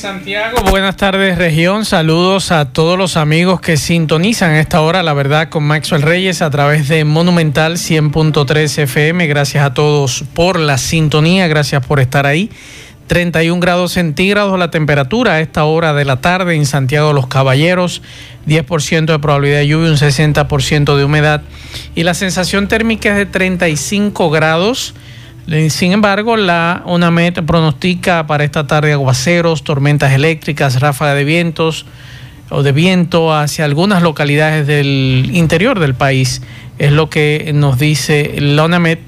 Santiago, buenas tardes región, saludos a todos los amigos que sintonizan a esta hora, la verdad, con Maxwell Reyes a través de Monumental 100.3 FM, gracias a todos por la sintonía, gracias por estar ahí. 31 grados centígrados la temperatura a esta hora de la tarde en Santiago de los Caballeros, 10% de probabilidad de lluvia, un 60% de humedad y la sensación térmica es de 35 grados. Sin embargo, la UNAMED pronostica para esta tarde aguaceros, tormentas eléctricas, ráfagas de vientos o de viento hacia algunas localidades del interior del país. Es lo que nos dice la UNAMED.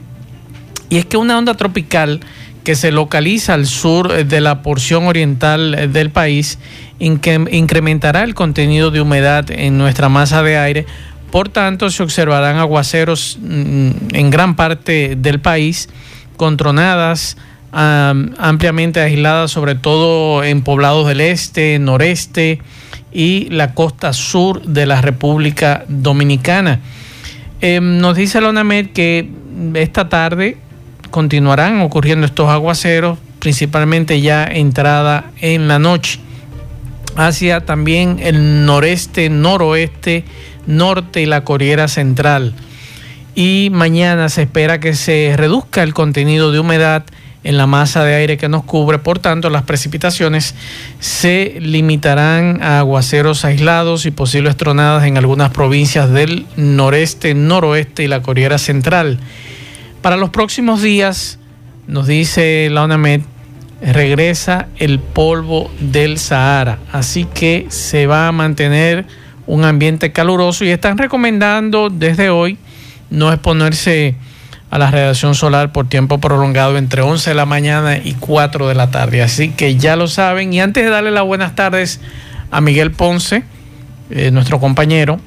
Y es que una onda tropical que se localiza al sur de la porción oriental del país incrementará el contenido de humedad en nuestra masa de aire. Por tanto, se observarán aguaceros mm, en gran parte del país ampliamente aisladas, sobre todo en poblados del este, noreste y la costa sur de la República Dominicana. Em, nos dice la ONAMED que esta tarde continuarán ocurriendo estos aguaceros, principalmente ya entrada en la noche, hacia también el noreste, noroeste, norte y la Corriera Central y mañana se espera que se reduzca el contenido de humedad en la masa de aire que nos cubre, por tanto las precipitaciones se limitarán a aguaceros aislados y posibles tronadas en algunas provincias del noreste, noroeste y la Corriera Central. Para los próximos días, nos dice la ONAMED, regresa el polvo del Sahara, así que se va a mantener un ambiente caluroso y están recomendando desde hoy no exponerse a la radiación solar por tiempo prolongado entre 11 de la mañana y 4 de la tarde. Así que ya lo saben. Y antes de darle las buenas tardes a Miguel Ponce, eh, nuestro compañero,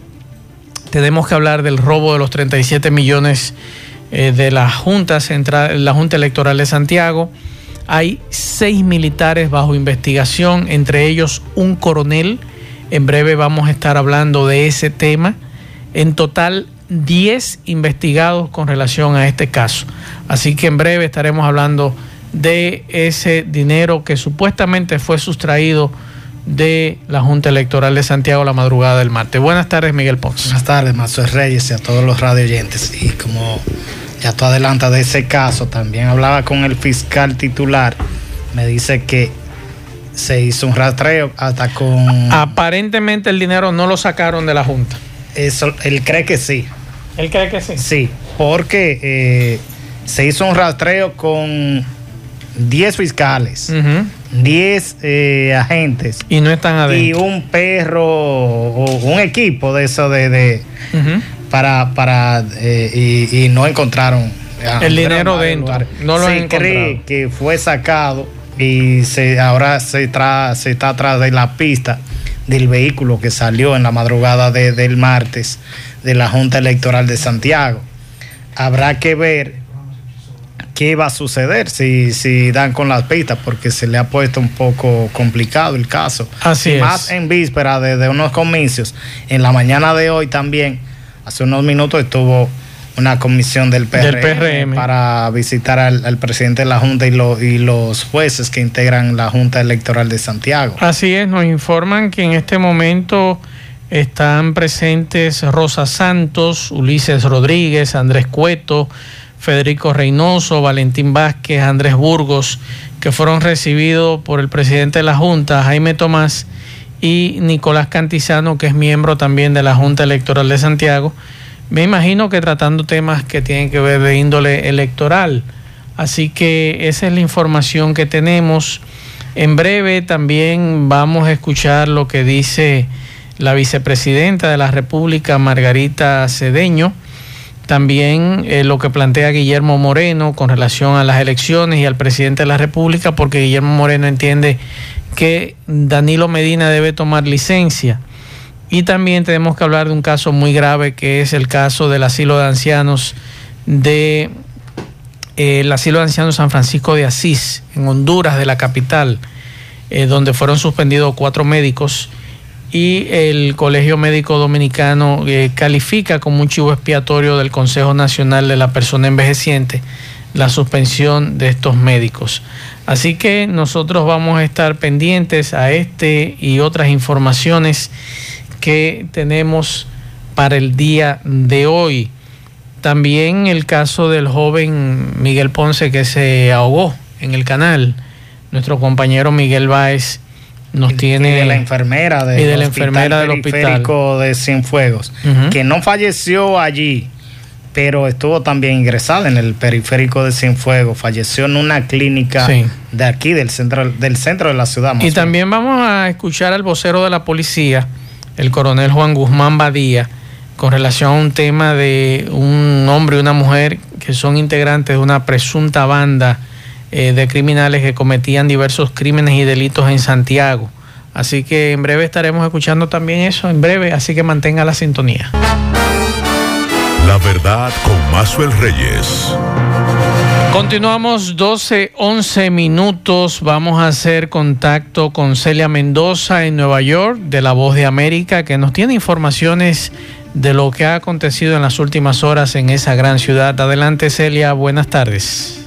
tenemos que hablar del robo de los 37 millones eh, de la Junta Central, la Junta Electoral de Santiago. Hay seis militares bajo investigación, entre ellos un coronel. En breve vamos a estar hablando de ese tema. En total, 10 investigados con relación a este caso. Así que en breve estaremos hablando de ese dinero que supuestamente fue sustraído de la Junta Electoral de Santiago la madrugada del martes. Buenas tardes, Miguel Ponce. Buenas tardes, Mazo Reyes y a todos los radio oyentes. Y como ya tú adelantas de ese caso, también hablaba con el fiscal titular, me dice que se hizo un rastreo hasta con... Aparentemente el dinero no lo sacaron de la Junta. Eso, él cree que sí. ¿Él cree que sí? Sí, porque eh, se hizo un rastreo con 10 fiscales, 10 eh, agentes. Y no están adentro. Y un perro o un equipo de eso de... Para, para eh, y, no encontraron el dinero dentro. No lo se cree que fue sacado y se ahora se, se está atrás de la pista del vehículo que salió en la madrugada del martes de la Junta Electoral de Santiago. Habrá que ver qué va a suceder si, si dan con las pistas, porque se le ha puesto un poco complicado el caso. Así Más en víspera de, unos comicios. En la mañana de hoy también, hace unos minutos estuvo una comisión del PRM, para visitar al, presidente de la Junta y, y los jueces que integran la Junta Electoral de Santiago. Así es, nos informan que en este momento están presentes Rosa Santos, Ulises Rodríguez, Andrés Cueto, Federico Reynoso, Valentín Vázquez, Andrés Burgos, que fueron recibidos por el presidente de la Junta, Jaime Tomás, y Nicolás Cantizano, que es miembro también de la Junta Electoral de Santiago. Me imagino que tratando temas que tienen que ver de índole electoral. Así que esa es la información que tenemos. En breve también vamos a escuchar lo que dice la vicepresidenta de la República, Margarita Cedeño, también eh, lo que plantea Guillermo Moreno con relación a las elecciones y al presidente de la República, porque Guillermo Moreno entiende que Danilo Medina debe tomar licencia. Y también tenemos que hablar de un caso muy grave que es el caso del asilo de ancianos de eh, el asilo de ancianos San Francisco de Asís, en Honduras, de la capital, eh, donde fueron suspendidos cuatro médicos y el Colegio Médico Dominicano eh, califica como un chivo expiatorio del Consejo Nacional de la Persona Envejeciente la suspensión de estos médicos. Así que nosotros vamos a estar pendientes a este y otras informaciones que tenemos para el día de hoy. También el caso del joven Miguel Ponce que se ahogó en el canal. Nuestro compañero Miguel Báez nos tiene. Y de la enfermera, de la enfermera del hospital de Cienfuegos, que no falleció allí, pero estuvo también ingresada en el periférico de Cienfuegos. Falleció en una clínica de aquí, del centro, del centro de la ciudad. Y también vamos a escuchar al vocero de la policía, el coronel Juan Guzmán Badía con relación a un tema de un hombre y una mujer que son integrantes de una presunta banda eh, de criminales que cometían diversos crímenes y delitos en Santiago. Así que en breve estaremos escuchando también eso, en breve, así que mantenga la sintonía. La verdad con Mazuel Reyes. Continuamos 12, 11 minutos. Vamos a hacer contacto con Celia Mendoza en Nueva York, de La Voz de América, que nos tiene informaciones de lo que ha acontecido en las últimas horas en esa gran ciudad. Adelante Celia, buenas tardes.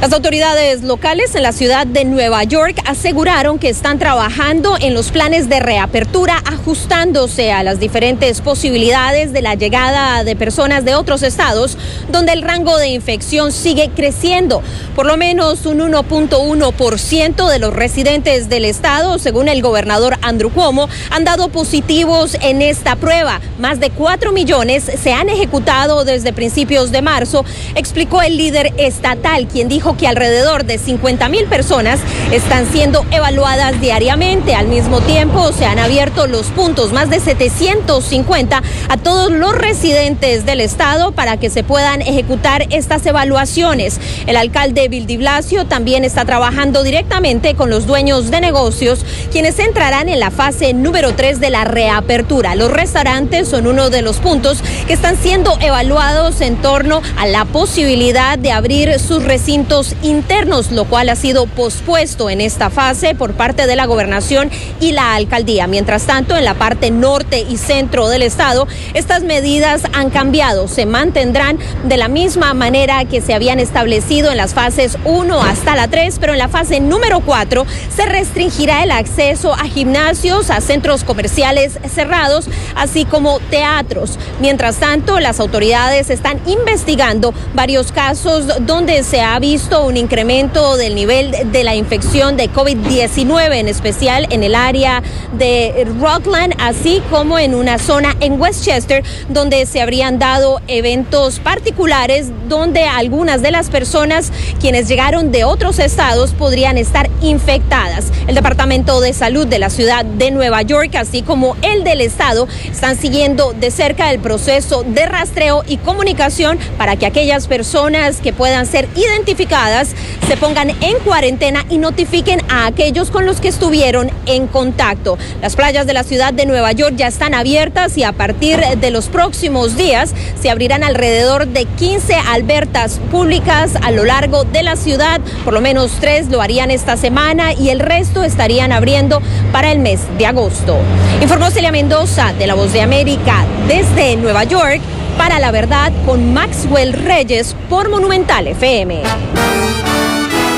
Las autoridades locales en la ciudad de Nueva York aseguraron que están trabajando en los planes de reapertura, ajustándose a las diferentes posibilidades de la llegada de personas de otros estados, donde el rango de infección sigue creciendo. Por lo menos un 1.1% de los residentes del estado, según el gobernador Andrew Cuomo, han dado positivos en esta prueba. Más de 4 millones se han ejecutado desde principios de marzo, explicó el líder estatal, quien dijo que alrededor de 50 mil personas están siendo evaluadas diariamente. Al mismo tiempo, se han abierto los puntos, más de 750, a todos los residentes del estado para que se puedan ejecutar estas evaluaciones. El alcalde Vildi Blasio también está trabajando directamente con los dueños de negocios, quienes entrarán en la fase número 3 de la reapertura. Los restaurantes son uno de los puntos que están siendo evaluados en torno a la posibilidad de abrir sus recintos internos, lo cual ha sido pospuesto en esta fase por parte de la gobernación y la alcaldía. Mientras tanto, en la parte norte y centro del estado, estas medidas han cambiado, se mantendrán de la misma manera que se habían establecido en las fases 1 hasta la 3, pero en la fase número 4 se restringirá el acceso a gimnasios, a centros comerciales cerrados, así como teatros. Mientras tanto, las autoridades están investigando varios casos donde se ha visto un incremento del nivel de la infección de COVID-19, en especial en el área de Rockland, así como en una zona en Westchester, donde se habrían dado eventos particulares donde algunas de las personas quienes llegaron de otros estados podrían estar infectadas. El Departamento de Salud de la ciudad de Nueva York, así como el del estado, están siguiendo de cerca el proceso de rastreo y comunicación para que aquellas personas que puedan ser identificadas se pongan en cuarentena y notifiquen a aquellos con los que estuvieron en contacto. Las playas de la ciudad de Nueva York ya están abiertas y a partir de los próximos días se abrirán alrededor de 15 albertas públicas a lo largo de la ciudad. Por lo menos tres lo harían esta semana y el resto estarían abriendo para el mes de agosto. Informó Celia Mendoza de La Voz de América desde Nueva York para la verdad con Maxwell Reyes por Monumental FM.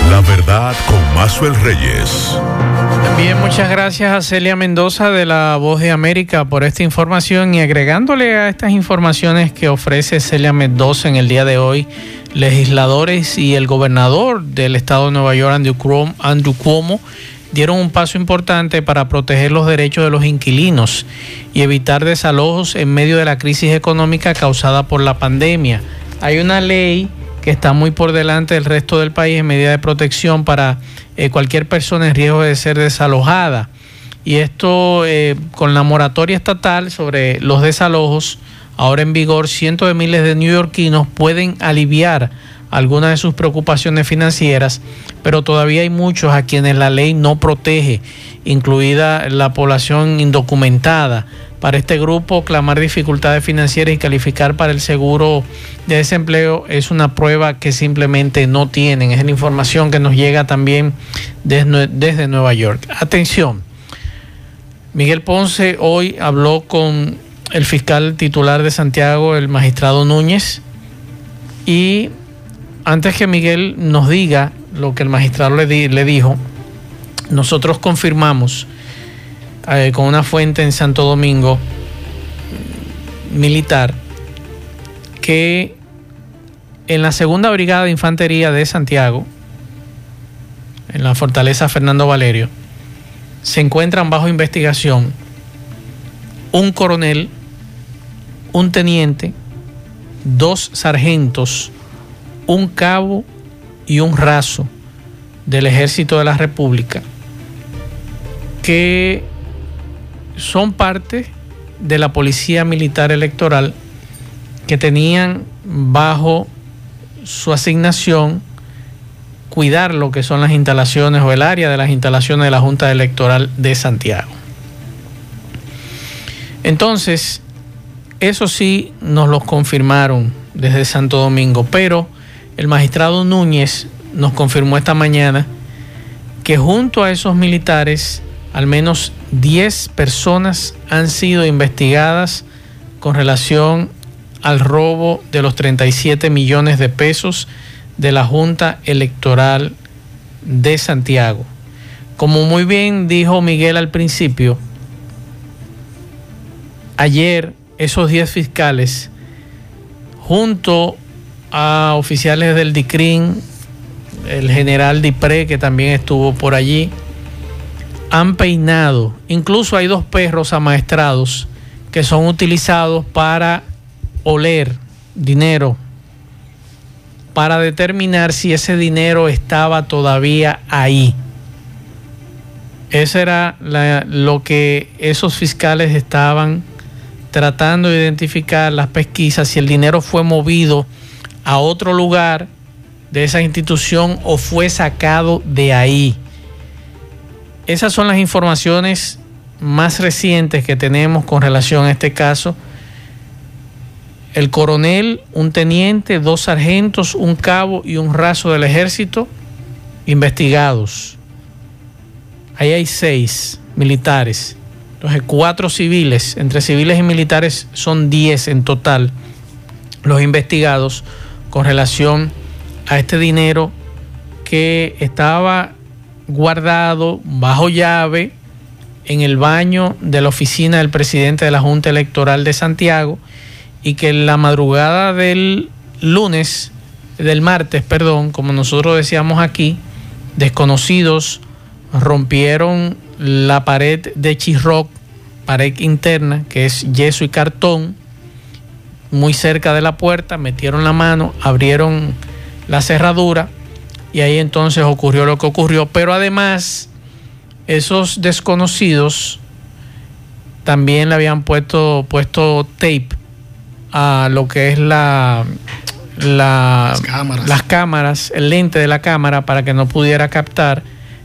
La verdad con Maxwell Reyes. También muchas gracias a Celia Mendoza de La Voz de América por esta información y agregándole a estas informaciones que ofrece Celia Mendoza en el día de hoy, legisladores y el gobernador del estado de Nueva York, Andrew Cuomo, dieron un paso importante para proteger los derechos de los inquilinos y evitar desalojos en medio de la crisis económica causada por la pandemia. Hay una ley que está muy por delante del resto del país en medida de protección para eh, cualquier persona en riesgo de ser desalojada. Y esto eh, con la moratoria estatal sobre los desalojos, ahora en vigor, cientos de miles de neoyorquinos pueden aliviar algunas de sus preocupaciones financieras, pero todavía hay muchos a quienes la ley no protege, incluida la población indocumentada, para este grupo, clamar dificultades financieras y calificar para el seguro de desempleo es una prueba que simplemente no tienen. Es la información que nos llega también desde, Nueva York. Atención, Miguel Ponce hoy habló con el fiscal titular de Santiago, el magistrado Núñez, y antes que Miguel nos diga lo que el magistrado le, dijo, nosotros confirmamos eh, con una fuente en Santo Domingo militar que en la segunda brigada de infantería de Santiago, en la fortaleza Fernando Valerio, se encuentran bajo investigación un coronel, un teniente, dos sargentos, un cabo y un raso del ejército de la República que son parte de la Policía Militar Electoral que tenían bajo su asignación cuidar lo que son las instalaciones o el área de las instalaciones de la Junta Electoral de Santiago. Entonces, eso sí nos lo confirmaron desde Santo Domingo, pero el magistrado Núñez nos confirmó esta mañana que junto a esos militares al menos 10 personas han sido investigadas con relación al robo de los 37 millones de pesos de la Junta Electoral de Santiago. Como muy bien dijo Miguel al principio, ayer esos 10 fiscales, junto a oficiales del DICRIN, el general Dipré, que también estuvo por allí, han peinado. Incluso hay dos perros amaestrados que son utilizados para oler dinero, para determinar si ese dinero estaba todavía ahí. Eso era lo que esos fiscales estaban tratando de identificar las pesquisas, si el dinero fue movido a otro lugar de esa institución o fue sacado de ahí. Esas son las informaciones más recientes que tenemos con relación a este caso. El coronel, un teniente, dos sargentos, un cabo y un raso del ejército investigados. Ahí hay seis militares. Entonces, cuatro civiles, entre civiles y militares son diez en total los investigados con relación a este dinero que estaba guardado bajo llave en el baño de la oficina del presidente de la Junta Electoral de Santiago y que en la madrugada del lunes, del martes, perdón, como nosotros decíamos aquí, desconocidos rompieron la pared de Chirroc, pared interna, que es yeso y cartón, muy cerca de la puerta, metieron la mano, abrieron la cerradura y ahí entonces ocurrió lo que ocurrió. Pero además, esos desconocidos también le habían puesto, puesto tape a lo que es la, las, cámaras. las cámaras, el lente de la cámara para que no pudiera captar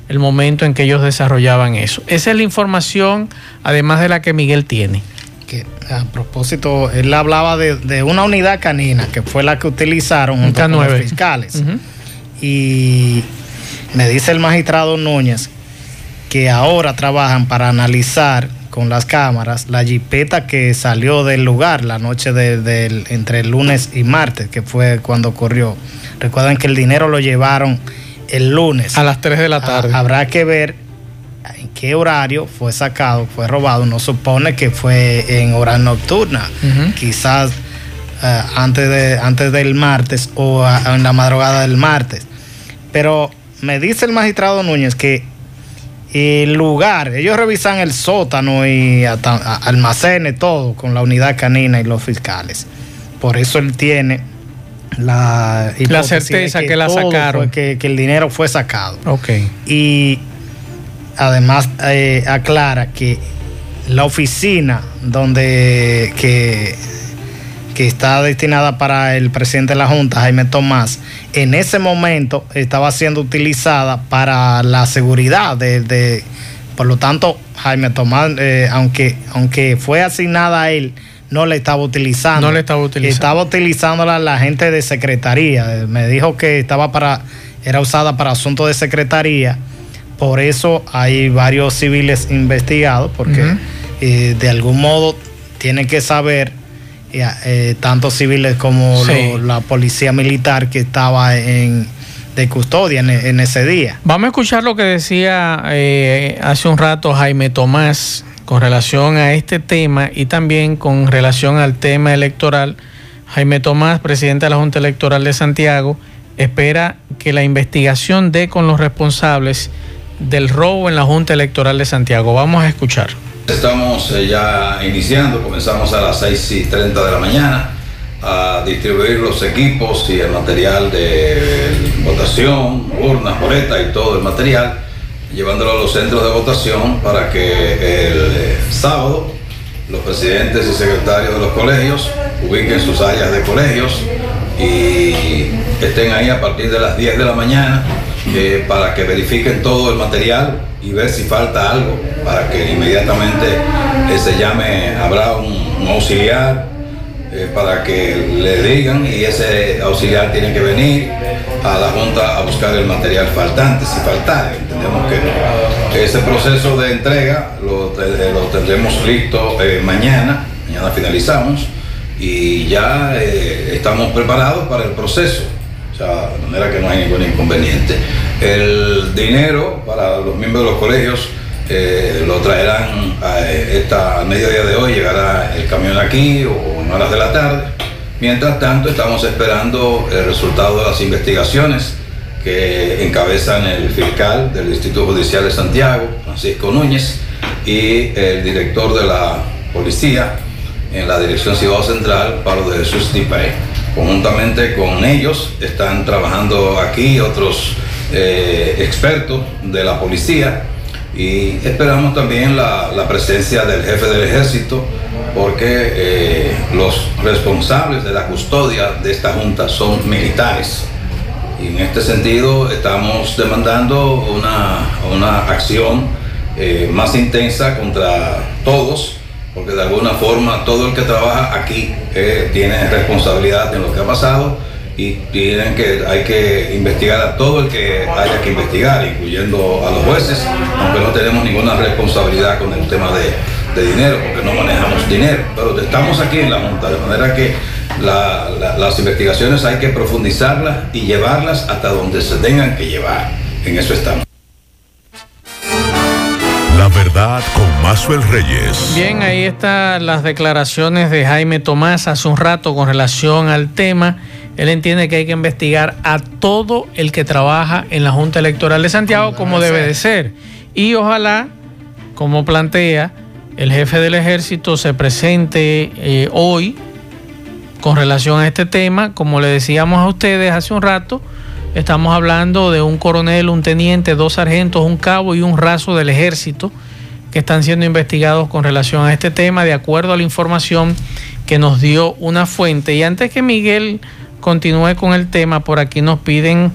el momento en que ellos desarrollaban eso. Esa es la información, además de la que Miguel tiene. Que, a propósito, él hablaba de, una unidad canina, que fue la que utilizaron junto con los fiscales y me dice el magistrado Núñez que ahora trabajan para analizar con las cámaras la jipeta que salió del lugar la noche de, entre el lunes y martes, que fue cuando ocurrió. Recuerden que el dinero lo llevaron el lunes. A las 3 de la tarde. habrá que ver en qué horario fue sacado, fue robado. No supone que fue en hora nocturna. Quizás eh, antes, de, antes del martes o en la madrugada del martes. Pero me dice el magistrado Núñez que el lugar, ellos revisan el sótano y almacenes, todo con la unidad canina y los fiscales. Por eso él tiene la, la certeza que, la sacaron. que, el dinero fue sacado. Ok. Y además eh, aclara que la oficina donde que que está destinada para el presidente de la Junta, Jaime Tomás, en ese momento estaba siendo utilizada para la seguridad de, Por lo tanto, Jaime Tomás, eh, aunque, aunque fue asignada a él, no le estaba utilizando. No le estaba utilizando. Estaba utilizándola la gente de secretaría. Me dijo que estaba para, era usada para asuntos de secretaría. Por eso hay varios civiles investigados, porque eh, de algún modo tienen que saber, eh, eh, tanto civiles como la policía militar que estaba en de custodia en, ese día. Vamos a escuchar lo que decía hace un rato Jaime Tomás con relación a este tema y también con relación al tema electoral. Jaime Tomás, presidente de la Junta Electoral de Santiago, espera que la investigación dé con los responsables del robo en la Junta Electoral de Santiago. Vamos a escuchar. Estamos eh, ya iniciando, comenzamos a las 6 y 30 de la mañana a distribuir los equipos y el material de votación, urnas, boletas y todo el material, llevándolo a los centros de votación para que el eh, sábado los presidentes y secretarios de los colegios ubiquen sus áreas de colegios y estén ahí a partir de las 10 de la mañana eh, para que verifiquen todo el material y ver si falta algo, para que inmediatamente eh, se llame, habrá un, auxiliar eh, para que le digan y ese auxiliar tiene que venir a la Junta a buscar el material faltante, si falta, entendemos que Ese proceso de entrega lo, lo tendremos listo mañana, mañana finalizamos y ya estamos preparados para el proceso de manera que no hay ningún inconveniente. El dinero para los miembros de los colegios eh, lo traerán a esta mediodía de hoy, llegará el camión aquí o en horas de la tarde. Mientras tanto, estamos esperando el resultado de las investigaciones que encabezan el fiscal del Instituto Judicial de Santiago, Francisco Núñez, y el director de la policía en la Dirección Ciudad Central, Pablo de Jesús Tipay. Conjuntamente con ellos están trabajando aquí otros eh, expertos de la policía y esperamos también la, presencia del jefe del ejército porque eh, los responsables de la custodia de esta junta son militares. En este sentido estamos demandando una, acción eh, más intensa contra todos porque de alguna forma todo el que trabaja aquí eh, tiene responsabilidad en lo que ha pasado y tienen que, hay que investigar a todo el que haya que investigar, incluyendo a los jueces, aunque no tenemos ninguna responsabilidad con el tema de, dinero, porque no manejamos dinero, pero estamos aquí en la Junta, de manera que las investigaciones hay que profundizarlas y llevarlas hasta donde se tengan que llevar. En eso estamos. La verdad con Mazuel Reyes. Bien, ahí están las declaraciones de Jaime Tomás hace un rato con relación al tema. Él entiende que hay que investigar a todo el que trabaja en la Junta Electoral de Santiago como debe de ser. Y ojalá, como plantea, el jefe del ejército se presente eh, hoy con relación a este tema. Como le decíamos a ustedes hace un rato, Estamos hablando de un coronel, un teniente, dos sargentos, un cabo y un raso del ejército que están siendo investigados con relación a este tema, de acuerdo a la información que nos dio una fuente. Y antes que Miguel continúe con el tema, por aquí nos piden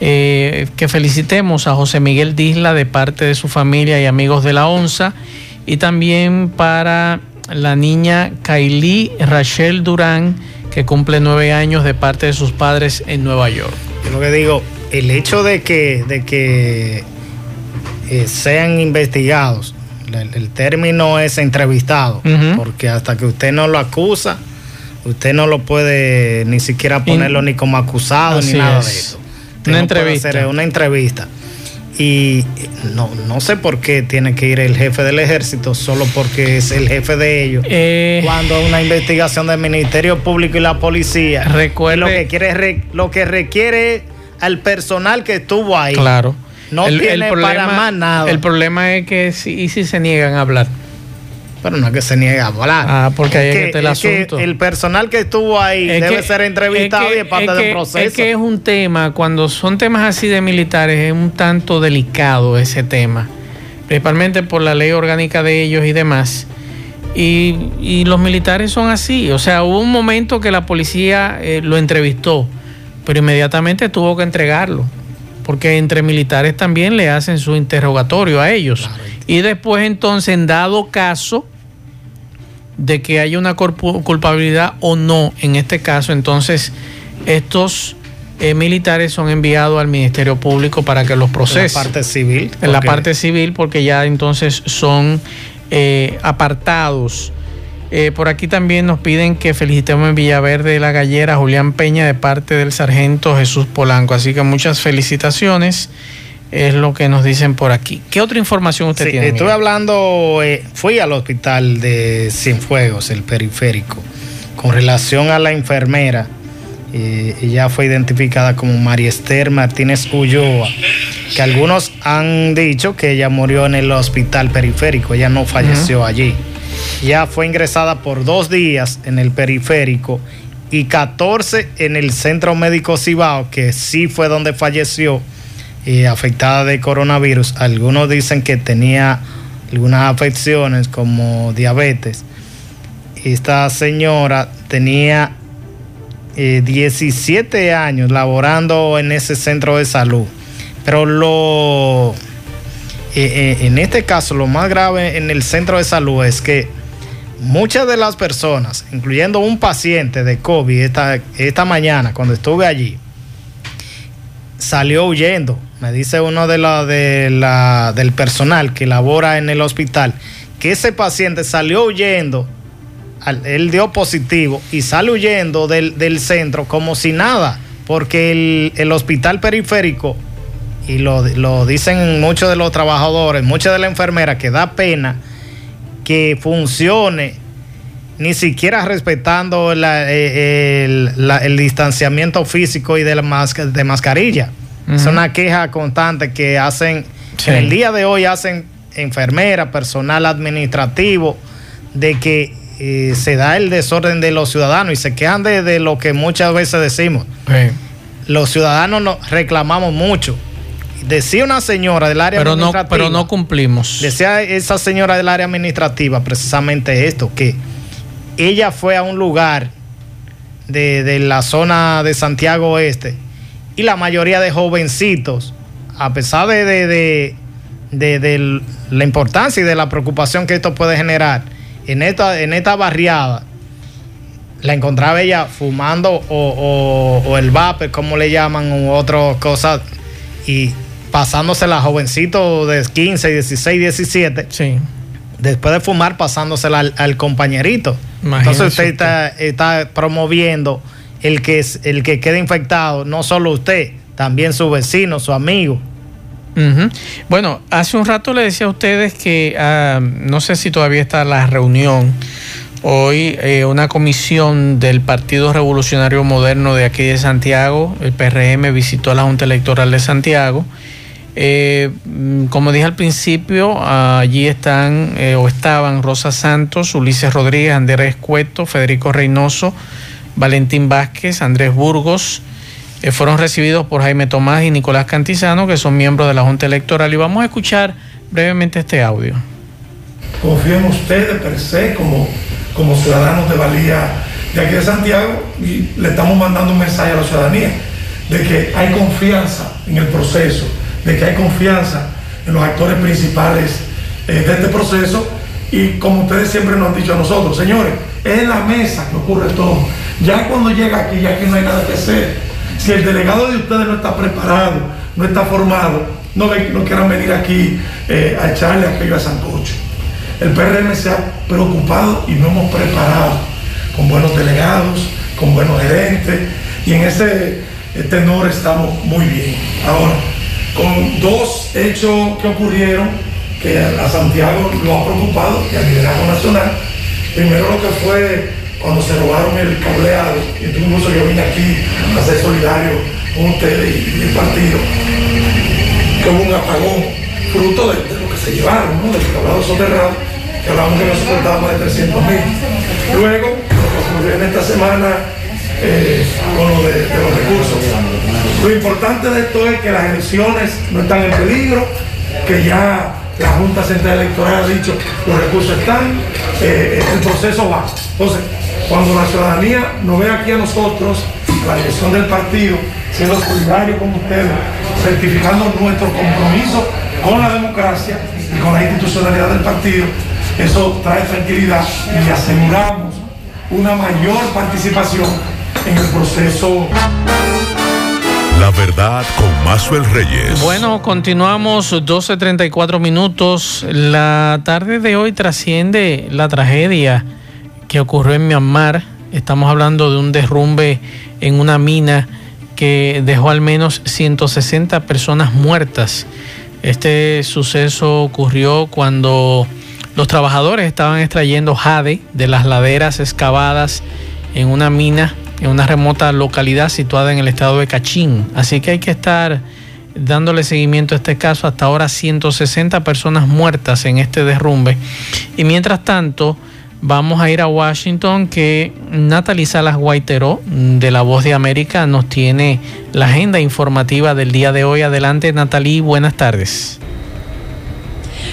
eh, que felicitemos a José Miguel Disla de parte de su familia y amigos de la ONSA y también para la niña Kaili Rachel Durán que cumple nueve años de parte de sus padres en Nueva York. Yo lo que digo, el hecho de que, de que eh, sean investigados, el, término es entrevistado, porque hasta que usted no lo acusa, usted no lo puede ni siquiera ponerlo ni como acusado ni nada de eso. una entrevista. una entrevista. Y no, no sé por qué tiene que ir el jefe del ejército, solo porque es el jefe de ellos. Eh, cuando una investigación del Ministerio Público y la policía, recuerde, lo que quiere lo que requiere al personal que estuvo ahí. Claro. No tiene para más nada. El problema es que si, y si se niegan a hablar. Pero no es que se niegue a hablar. Ah, porque ahí es el asunto. el personal que estuvo ahí debe ser entrevistado y es parte del proceso. Es que es un tema, cuando son temas así de militares, es un tanto delicado ese tema. Principalmente por la ley orgánica de ellos y demás. Y, los militares son así. O sea, hubo un momento que la policía eh, lo entrevistó, pero inmediatamente tuvo que entregarlo porque entre militares también le hacen su interrogatorio a ellos. Y después entonces, en dado caso de que haya una culpabilidad o no, en este caso, entonces estos eh, militares son enviados al Ministerio Público para que los procese. En la parte civil. En la parte civil, porque ya entonces son eh, apartados. Eh, por aquí también nos piden que felicitemos en Villaverde de la Gallera Julián Peña de parte del sargento Jesús Polanco. Así que muchas felicitaciones. Es lo que nos dicen por aquí. ¿Qué otra información usted tiene? Estuve hablando, fui al hospital de Cienfuegos, el periférico, con relación a la enfermera ella fue identificada como María Esther Martínez Ulloa, que algunos han dicho que ella murió en el hospital periférico, ella no falleció allí. Ya fue ingresada por dos días en el periférico y 14 en el centro médico Cibao, que sí fue donde falleció, afectada de coronavirus. Algunos dicen que tenía algunas afecciones como diabetes. Esta señora tenía 17 eh, años laborando en ese centro de salud. Pero lo, eh, eh, en este caso, lo más grave en el centro de salud es que muchas de las personas, incluyendo un paciente de COVID esta, esta mañana, cuando estuve allí, salió huyendo. Me dice uno de la, de la, del personal que labora en el hospital que ese paciente salió huyendo él dio positivo y sale huyendo del, centro como si nada, porque el, hospital periférico, y lo, dicen muchos de los trabajadores, muchas de las enfermeras, que da pena que funcione ni siquiera respetando eh, el, distanciamiento físico y de, la de mascarilla. Es una queja constante que hacen, en el día de hoy hacen enfermeras, personal administrativo, de que eh, se da el desorden de los ciudadanos y se quejan de, lo que muchas veces decimos. Los ciudadanos nos reclamamos mucho. Decía una señora del área pero administrativa. No, pero no cumplimos. Decía esa señora del área administrativa precisamente esto, que ella fue a un lugar de, la zona de Santiago Oeste y la mayoría de jovencitos, a pesar de, de, de la importancia y de la preocupación que esto puede generar, en esta, en esta barriada la encontraba ella fumando o, el vape, como le llaman, u otras cosas, y pasándose la jovencito de 15, 16, 17. Sí. Después de fumar, pasándosela al, compañerito. Entonces usted está, promoviendo el que, el que quede infectado, no solo usted, también su vecino, su amigo. Bueno, hace un rato le decía a ustedes que ah, no sé si todavía está la reunión. Hoy eh, una comisión del Partido Revolucionario Moderno de aquí de Santiago, el PRM, visitó la Junta Electoral de Santiago. Eh, mm, como dije al principio, allí están eh, o estaban Rosa Santos, Ulises Rodríguez, Andrés Cueto, Federico Reynoso, Valentín Vázquez, Andrés Burgos, eh, fueron recibidos por Jaime Tomás y Nicolás Cantizano, que son miembros de la Junta Electoral. Y vamos a escuchar brevemente este audio. Confío en ustedes per se como, como ciudadanos de valía de aquí de Santiago y le estamos mandando un mensaje a la ciudadanía de que hay confianza en el proceso, de que hay confianza en los actores principales eh, de este proceso y como ustedes siempre nos han dicho a nosotros, señores, es en la mesa que ocurre todo. Ya cuando llega aquí, ya aquí no hay nada que hacer si el delegado de ustedes no está preparado, no está formado, no, quieran venir aquí eh, a echarle aquello a Santocho. El PRM se ha preocupado y no hemos preparado con buenos delegados, con buenos gerentes, y en ese eh, tenor estamos muy bien. Ahora, con dos hechos que ocurrieron, que a Santiago lo ha preocupado y al liderazgo nacional. Primero lo que fue cuando se robaron el cableado, y incluso yo vine aquí a ser solidario con ustedes y, el partido, que hubo un apagón fruto de, lo que se llevaron, ¿no? del cableado soterrado, que hablábamos que no soportaba más de 300 mil. Luego, ocurrió en esta semana eh, con lo de, los recursos. Lo importante de esto es que las elecciones no están en peligro, que ya la Junta Central Electoral ha dicho los recursos están, eh, el proceso va. Entonces, cuando la ciudadanía nos ve aquí a nosotros, la dirección del partido, siendo solidario con ustedes, certificando nuestro compromiso con la democracia y con la institucionalidad del partido. Eso trae tranquilidad y aseguramos una mayor participación en el proceso. La verdad con Mazuel Reyes. Bueno, continuamos 12.34 minutos. La tarde de hoy trasciende la tragedia que ocurrió en Myanmar. Estamos hablando de un derrumbe en una mina que dejó al menos 160 personas muertas. Este suceso ocurrió cuando los trabajadores estaban extrayendo jade de las laderas excavadas en una mina en una remota localidad situada en el estado de Cachín. Así que hay que estar dándole seguimiento a este caso. Hasta ahora 160 personas muertas en este derrumbe. Y mientras tanto, vamos a ir a Washington que Natalie Salas Guaiteró de La Voz de América nos tiene la agenda informativa del día de hoy. Adelante Natalie, buenas tardes.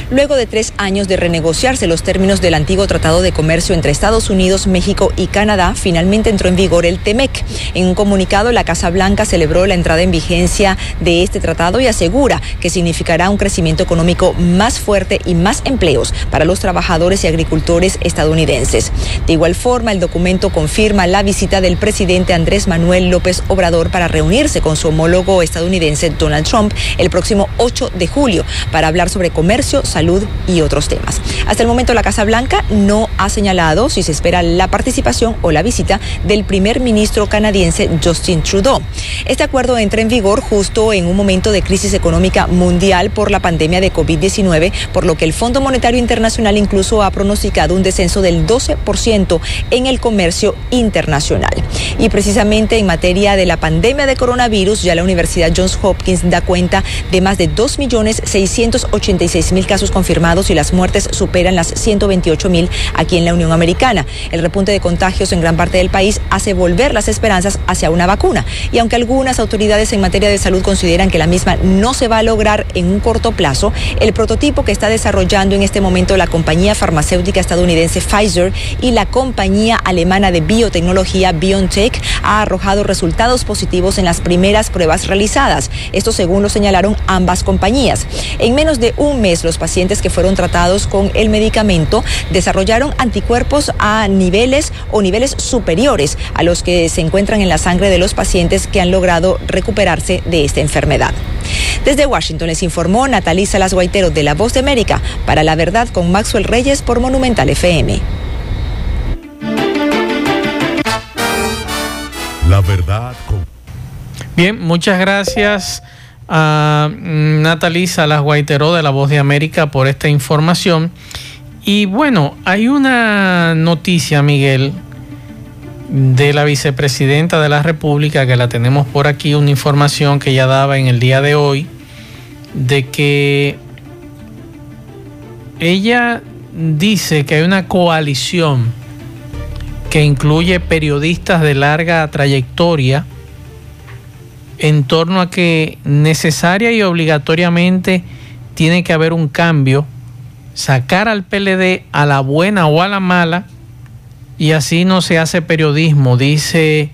Luego de tres años de renegociarse los términos del antiguo Tratado de Comercio entre Estados Unidos, México y Canadá, finalmente entró en vigor el TEMEC. En un comunicado, la Casa Blanca celebró la entrada en vigencia de este tratado y asegura que significará un crecimiento económico más fuerte y más empleos para los trabajadores y agricultores estadounidenses. De igual forma, el documento confirma la visita del presidente Andrés Manuel López Obrador para reunirse con su homólogo estadounidense Donald Trump el próximo 8 de julio para hablar sobre comercio, salud y otros temas. Hasta el momento la Casa Blanca no ha señalado si se espera la participación o la visita del primer ministro canadiense Justin Trudeau. Este acuerdo entra en vigor justo en un momento de crisis económica mundial por la pandemia de COVID-19, por lo que el Fondo Monetario Internacional incluso ha pronosticado un descenso del 12% en el comercio internacional. Y precisamente en materia de la pandemia de coronavirus, ya la Universidad Johns Hopkins da cuenta de más de 2.686.000 casos confirmados y las muertes superan las 128 mil aquí en la Unión Americana. El repunte de contagios en gran parte del país hace volver las esperanzas hacia una vacuna. Y aunque algunas autoridades en materia de salud consideran que la misma no se va a lograr en un corto plazo, el prototipo que está desarrollando en este momento la compañía farmacéutica estadounidense Pfizer y la compañía alemana de biotecnología BioNTech ha arrojado resultados positivos en las primeras pruebas realizadas. Esto según lo señalaron ambas compañías. En menos de un mes los pacientes pacientes que fueron tratados con el medicamento desarrollaron anticuerpos a niveles o niveles superiores a los que se encuentran en la sangre de los pacientes que han logrado recuperarse de esta enfermedad. Desde Washington les informó Natalí Salas Guaitero de La Voz de América para La Verdad con Maxwell Reyes por Monumental FM. La verdad con... Bien, muchas gracias a Natalie Salas Guaiteró de La Voz de América por esta información. Y bueno, hay una noticia, Miguel, de la vicepresidenta de la República, que la tenemos por aquí, una información que ella daba en el día de hoy, de que ella dice que hay una coalición que incluye periodistas de larga trayectoria, en torno a que necesaria y obligatoriamente tiene que haber un cambio, sacar al PLD a la buena o a la mala, y así no se hace periodismo, dice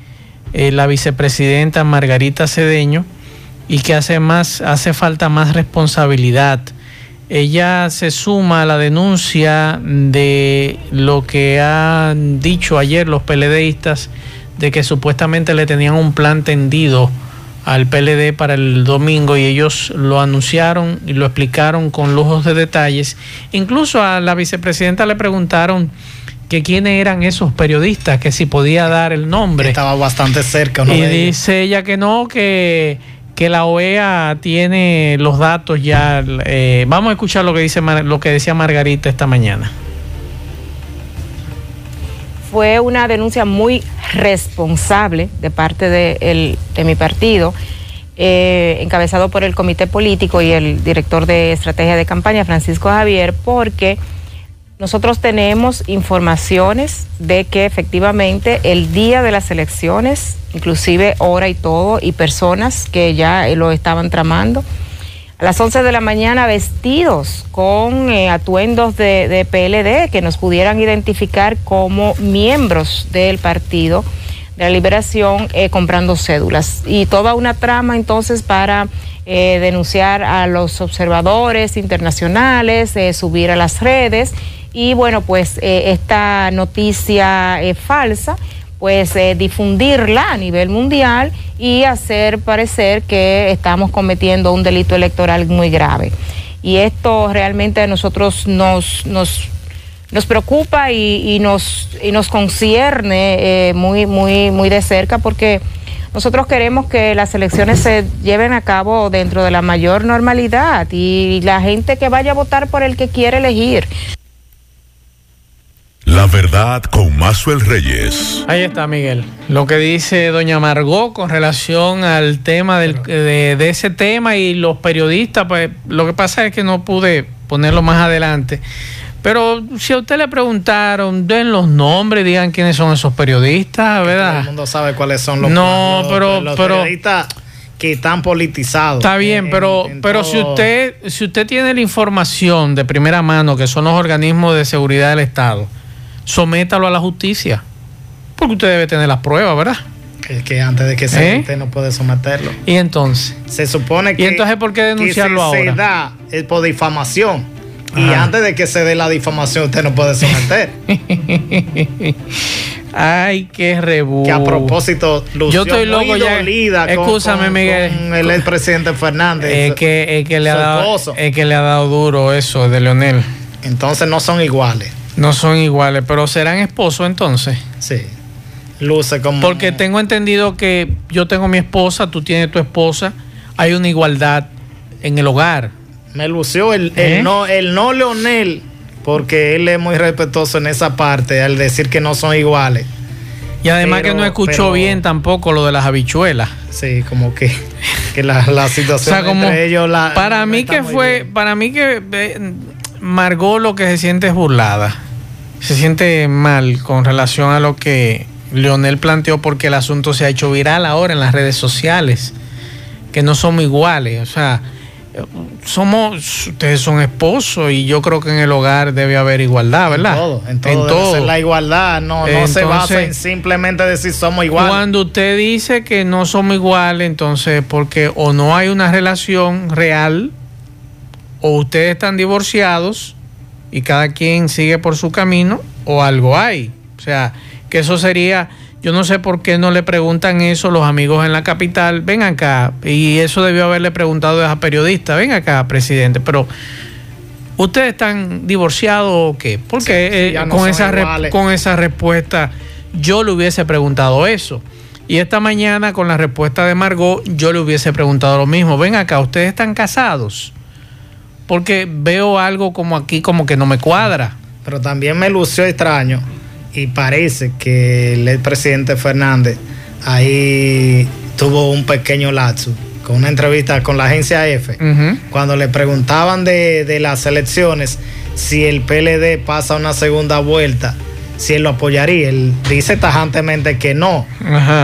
eh, la vicepresidenta Margarita Cedeño, y que hace, más, hace falta más responsabilidad. Ella se suma a la denuncia de lo que han dicho ayer los PLDistas de que supuestamente le tenían un plan tendido al PLD para el domingo y ellos lo anunciaron y lo explicaron con lujos de detalles. Incluso a la vicepresidenta le preguntaron que quiénes eran esos periodistas, que si podía dar el nombre. Estaba bastante cerca. y dice ella que no, que, que la OEA tiene los datos ya. Eh, vamos a escuchar lo que, dice, lo que decía Margarita esta mañana fue una denuncia muy responsable de parte de, mi partido, eh, encabezado por el comité político y el director de estrategia de campaña, Francisco Javier, porque nosotros tenemos informaciones de que efectivamente el día de las elecciones, inclusive hora y todo, y personas que ya lo estaban tramando, a las 11 de la mañana vestidos con eh, atuendos de, PLD que nos pudieran identificar como miembros del partido, de la Liberación eh, comprando cédulas. Y toda una trama entonces para eh, denunciar a los observadores internacionales, subir a las redes. Y bueno, pues esta noticia falsa pues difundirla a nivel mundial y hacer parecer que estamos cometiendo un delito electoral muy grave. Y esto realmente a nosotros nos, nos nos preocupa y, nos, y nos concierne eh, muy, muy, muy de cerca porque nosotros queremos que las elecciones se lleven a cabo dentro de la mayor normalidad y la gente que vaya a votar por el que quiere elegir. La verdad con Mazuel Reyes. Ahí está, Miguel. Lo que dice doña Margot con relación al tema del, de, de, ese tema y los periodistas, pues lo que pasa es que no pude ponerlo más adelante. Pero si a usted le preguntaron, den los nombres, digan quiénes son esos periodistas, ¿verdad? Todo el mundo sabe cuáles son los, no, pero, periodistas que están politizados. Está bien, pero, pero si usted, si usted tiene la información de primera mano, que son los organismos de seguridad del Estado, sométalo a la justicia. Porque usted debe tener las pruebas, ¿verdad? Es que antes de que se ¿Eh? no puede someterlo. ¿Y entonces? Se supone que. ¿Y entonces por qué denunciarlo se, ahora? Se da es por difamación. Y antes de que se dé la difamación, usted no puede someter. Ay, qué rebu. Que a propósito, Yo estoy loco ya. Escúchame, Miguel. Con el expresidente Fernández. Es que, es que, le ha dado, es que le ha dado duro eso de Leonel. Entonces no son iguales. No son iguales, pero serán esposos entonces. Sí. Luce como. Porque tengo entendido que yo tengo mi esposa, tú tienes tu esposa. Hay una igualdad en el hogar me lució el, el, ¿Eh? no, el no Leonel, porque él es muy respetuoso en esa parte al decir que no son iguales. Y además que no escuchó bien tampoco lo de las habichuelas. Sí, como que, que la, la situación entre ellos la, para mí que fue, para mí que Margot lo que se siente es burlada. Se siente mal con relación a lo que Leonel planteó porque el asunto se ha hecho viral ahora en las redes sociales, que no somos iguales, o sea, somos, ustedes son esposos y yo creo que en el hogar debe haber igualdad, ¿verdad? En todo, en todo. la igualdad, no, no se basa en simplemente decir somos iguales. Cuando usted dice que no somos iguales, entonces porque o no hay una relación real o ustedes están divorciados y cada quien sigue por su camino o algo hay. O sea, que eso sería yo no sé por qué no le preguntan eso los amigos en la capital. Ven acá. Y eso debió haberle preguntado a esa periodista. Ven acá, presidente. Pero, ¿ustedes están divorciados o qué? Porque eh, con, esa con esa respuesta yo le hubiese preguntado eso. Y esta mañana con la respuesta de Margot yo le hubiese preguntado lo mismo. Ven acá, ¿ustedes están casados? Porque veo algo como aquí como que no me cuadra. Pero también me lució extraño y parece que el presidente Fernández ahí tuvo un pequeño lapso con una entrevista con la agencia F, cuando le preguntaban de, las elecciones si el PLD pasa una segunda vuelta, si él lo apoyaría. Él dice tajantemente que no,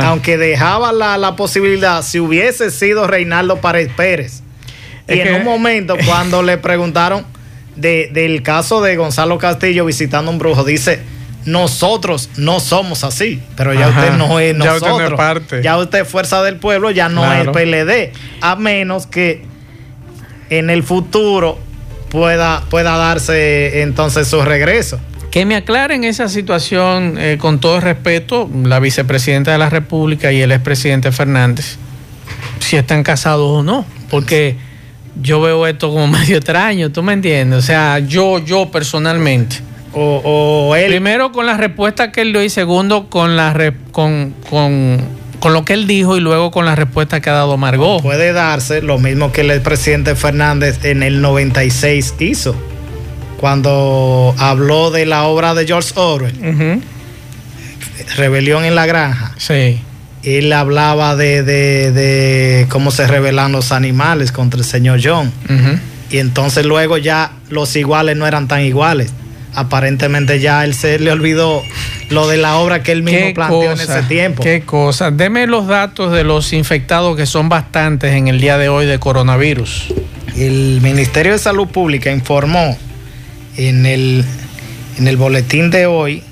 aunque dejaba la, posibilidad si hubiese sido Reinaldo Párez Pérez. Y en un momento, cuando le preguntaron del caso de Gonzalo Castillo visitando un brujo, dice nosotros no somos así, pero ya usted no es nosotros. Ya usted, ya usted Fuerza del Pueblo, ya no es PLD, a menos que en el futuro pueda, pueda darse entonces su regreso. Que me aclaren esa situación eh, con todo respeto, la vicepresidenta de la República y el expresidente Fernández, si están casados o no, porque yo veo esto como medio extraño, ¿tú me entiendes? O sea, yo, yo personalmente o, él. Primero con la respuesta que él dio y segundo con, la con, con, lo que él dijo y luego con la respuesta que ha dado Margot. Puede darse lo mismo que el presidente Fernández en el 96 hizo, cuando habló de la obra de George Orwell, Rebelión en la Granja. Sí. Él hablaba de, de, cómo se rebelan los animales contra el señor John. Y entonces luego ya los iguales no eran tan iguales aparentemente ya él se le olvidó lo de la obra que él mismo planteó en ese tiempo. Qué cosa. Deme los datos de los infectados que son bastantes en el día de hoy de coronavirus. El Ministerio de Salud Pública informó en el, en el boletín de hoy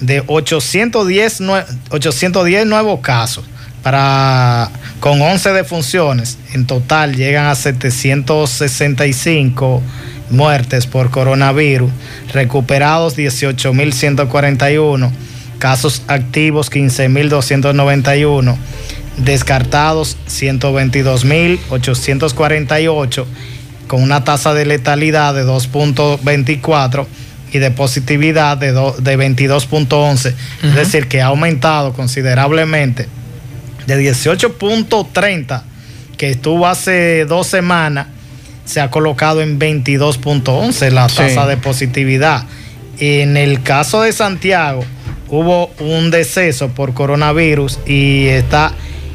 de 810, 810 nuevos casos para con 11 defunciones. En total llegan a 765 muertes por coronavirus, recuperados 18.141, casos activos 15.291, descartados 122.848, con una tasa de letalidad de 2.24 y de positividad de, de 22.11, es decir, que ha aumentado considerablemente de 18.30 que estuvo hace dos semanas se ha colocado en 22.11 la tasa de positividad. En el caso de Santiago hubo un deceso por coronavirus y está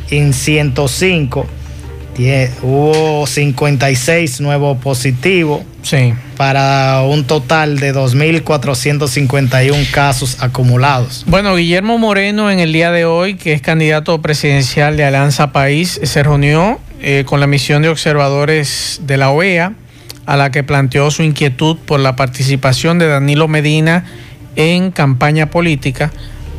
en 105. hubo 56 nuevos positivos sí. para un total de 2.451 casos acumulados. Bueno, Guillermo Moreno en el día de hoy, que es candidato presidencial de Alianza País, se reunió eh, con la misión de observadores de la OEA, a la que planteó su inquietud por la participación de Danilo Medina en campaña política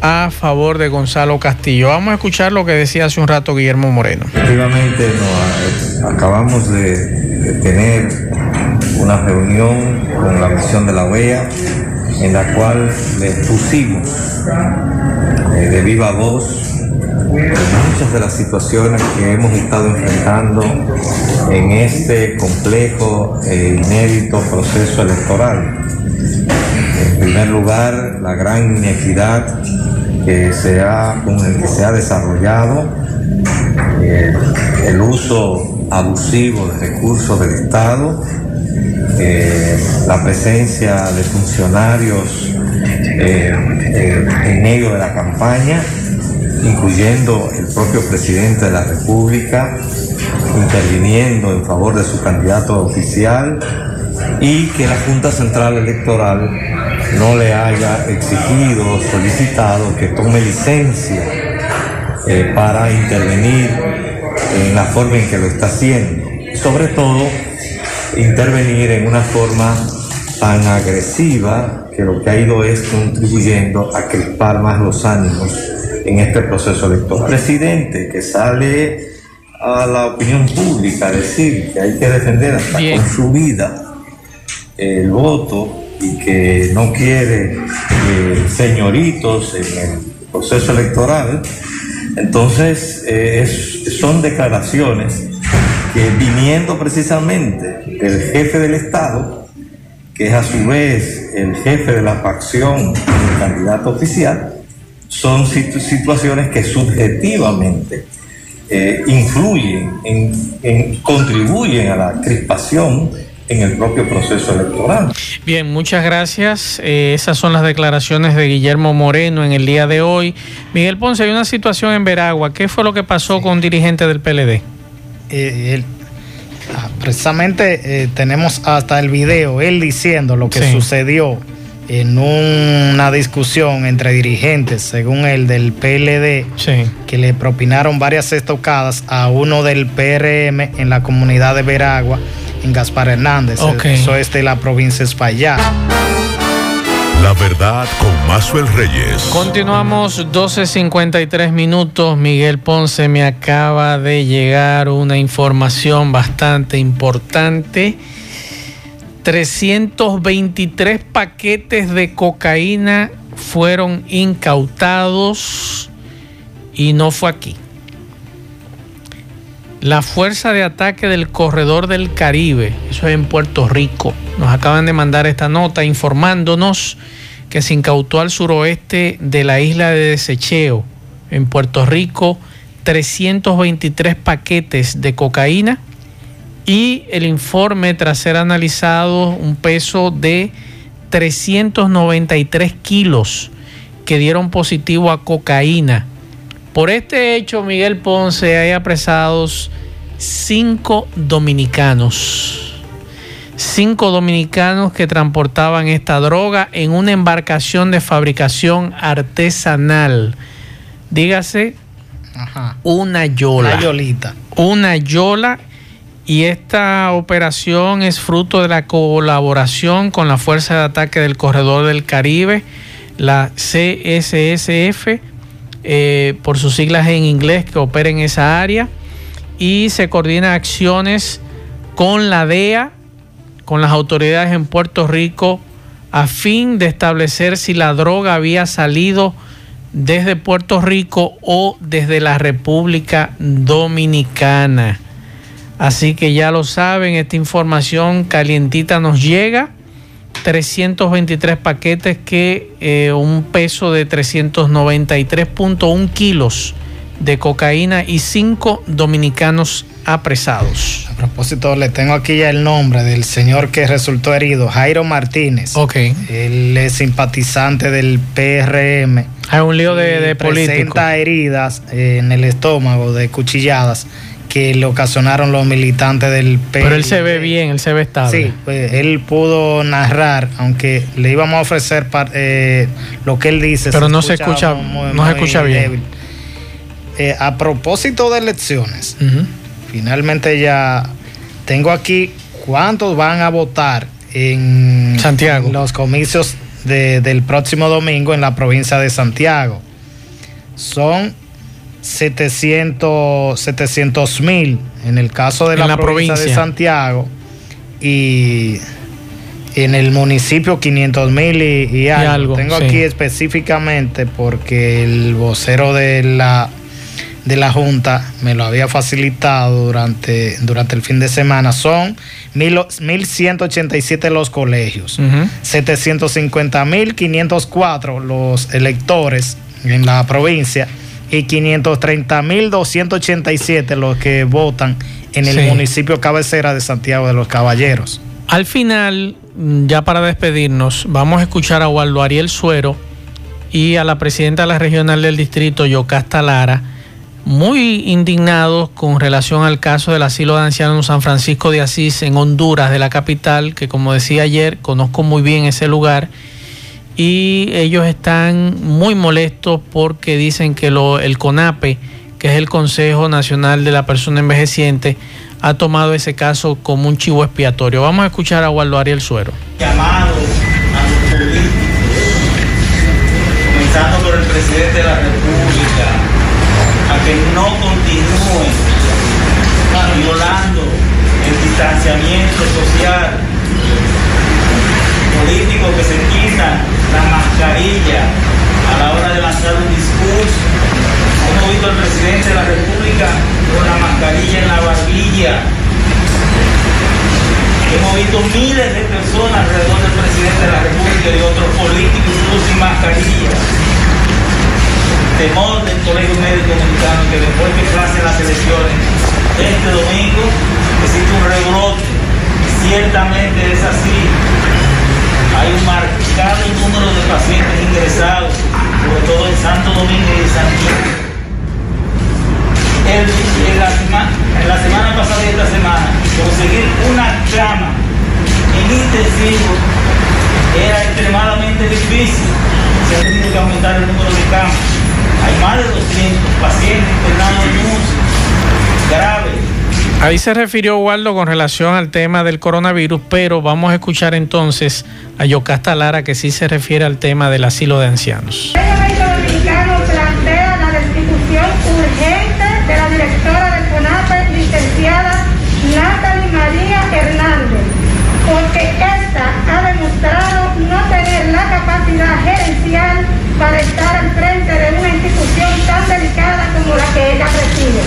a favor de Gonzalo Castillo. Vamos a escuchar lo que decía hace un rato Guillermo Moreno. Efectivamente, acabamos de, tener una reunión con la misión de la OEA en la cual le pusimos eh, de viva voz muchas de las situaciones que hemos estado enfrentando en este complejo e inédito proceso electoral. En primer lugar, la gran inequidad que se ha, con el que se ha desarrollado, eh, el uso abusivo de recursos del Estado, eh, la presencia de funcionarios eh, en medio de la campaña incluyendo el propio presidente de la República, interviniendo en favor de su candidato oficial y que la Junta Central Electoral no le haya exigido, solicitado que tome licencia eh, para intervenir en la forma en que lo está haciendo. Sobre todo, intervenir en una forma tan agresiva que lo que ha ido es contribuyendo a crispar más los ánimos en este proceso electoral. Presidente que sale a la opinión pública a decir que hay que defender hasta con su vida el voto y que no quiere eh, señoritos en el proceso electoral, entonces eh, son declaraciones que viniendo precisamente del jefe del Estado, que es a su vez el jefe de la facción del candidato oficial, son situaciones que subjetivamente eh, influyen, en, contribuyen a la crispación en el propio proceso electoral. Bien, muchas gracias. Eh, esas son las declaraciones de Guillermo Moreno en el día de hoy. Miguel Ponce, hay una situación en Veragua. ¿Qué fue lo que pasó con un dirigente del PLD? Eh, ah, precisamente tenemos hasta el video, él diciendo lo que sucedió en una discusión entre dirigentes, según el del PLD, que le propinaron varias estocadas a uno del PRM en la comunidad de Veragua, en Gaspar Hernández. Eso es de la provincia de España. La verdad con Mazuel Reyes. Continuamos 12.53 minutos. Miguel Ponce me acaba de llegar una información bastante importante 323 paquetes de cocaína fueron incautados y no fue aquí. La Fuerza de Ataque del Corredor del Caribe, eso es en Puerto Rico, nos acaban de mandar esta nota informándonos que se incautó al suroeste de la isla de Desecheo, en Puerto Rico, 323 paquetes de cocaína y el informe tras ser analizado un peso de 393 kilos que dieron positivo a cocaína. Por este hecho, Miguel Ponce hay apresados cinco dominicanos. Cinco dominicanos que transportaban esta droga en una embarcación de fabricación artesanal. Dígase, una yola. Una yolita. Una yola y esta operación es fruto de la colaboración con la Fuerza de Ataque del Corredor del Caribe, la CSSF, eh, por sus siglas en inglés, que opera en esa área, y se coordina acciones con la DEA, con las autoridades en Puerto Rico, a fin de establecer si la droga había salido desde Puerto Rico o desde la República Dominicana. Así que ya lo saben, esta información calientita nos llega. 323 paquetes que eh, un peso de 393.1 kilos de cocaína y cinco dominicanos apresados. A propósito, le tengo aquí ya el nombre del señor que resultó herido, Jairo Martínez. Ok. Él es simpatizante del PRM. Hay un lío de, de Presenta heridas en el estómago de cuchilladas que le ocasionaron los militantes del PRM. Pero él se ve bien, él se ve estable. Sí, pues él pudo narrar, aunque le íbamos a ofrecer eh, lo que él dice. Pero no se escucha, no se escucha bien. Eh, a propósito de elecciones, finalmente ya tengo aquí cuántos van a votar en Santiago. los comicios del próximo domingo en la provincia de Santiago. Son 700 mil en el caso de la, provincia, de Santiago y en el municipio 500 mil y, algo. Tengo aquí específicamente porque el vocero de la de la Junta me lo había facilitado durante, durante el fin de semana. Son 1.187 los colegios, 750.504 los electores en la provincia y 530.287 los que votan en el municipio cabecera de Santiago de los Caballeros. Al final, ya para despedirnos, vamos a escuchar a Waldo Ariel Suero y a la presidenta de la regional del distrito, Yocasta Lara muy indignados con relación al caso del asilo de ancianos San Francisco de Asís, en Honduras, de la capital, que como decía ayer, conozco muy bien ese lugar. Y ellos están muy molestos porque dicen que lo, el CONAPE, que es el Consejo Nacional de la Persona Envejeciente, ha tomado ese caso como un chivo expiatorio. Vamos a escuchar a Waldo Ariel Suero. Llamado a los políticos, comenzando por el presidente de la República que no continúen violando el distanciamiento social, políticos que se la mascarilla a la hora de lanzar un discurso. Hemos visto al presidente de la República con la mascarilla en la barbilla. Hemos visto miles de personas alrededor del presidente de la República y otros políticos incluso sin mascarilla temor del Colegio Médico Dominicano que después que pasen las elecciones este domingo existe un rebrote. Ciertamente es así. Hay un marcado número de pacientes ingresados, sobre todo en Santo Domingo y en Santiago. en, la semana, en la semana pasada y esta semana, conseguir una cama en intensivo era extremadamente difícil. Se ha tenido que aumentar el número de camas. Hay más de 200 pacientes internados en graves. Ahí se refirió Waldo con relación al tema del coronavirus, pero vamos a escuchar entonces a Yocasta Lara que sí se refiere al tema del asilo de ancianos. El gobierno dominicano plantea la destitución urgente de la directora del CONAPE, licenciada Natalie María Hernández, porque esta ha demostrado no tener la capacidad gerencial para estar al frente de una institución tan delicada como la que ella preside.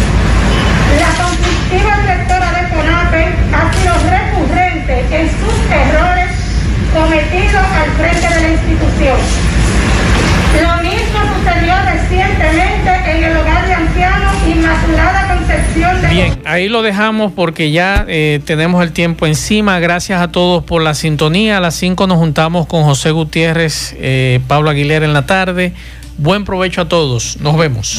La conflictiva directora de CONAPE ha sido recurrente en sus errores cometidos al frente Lo mismo sucedió recientemente en el hogar de ancianos Inmaculada Concepción de... Bien, ahí lo dejamos porque ya eh, tenemos el tiempo encima. Gracias a todos por la sintonía. A las 5 nos juntamos con José Gutiérrez, eh, Pablo Aguilera en la tarde. Buen provecho a todos. Nos vemos.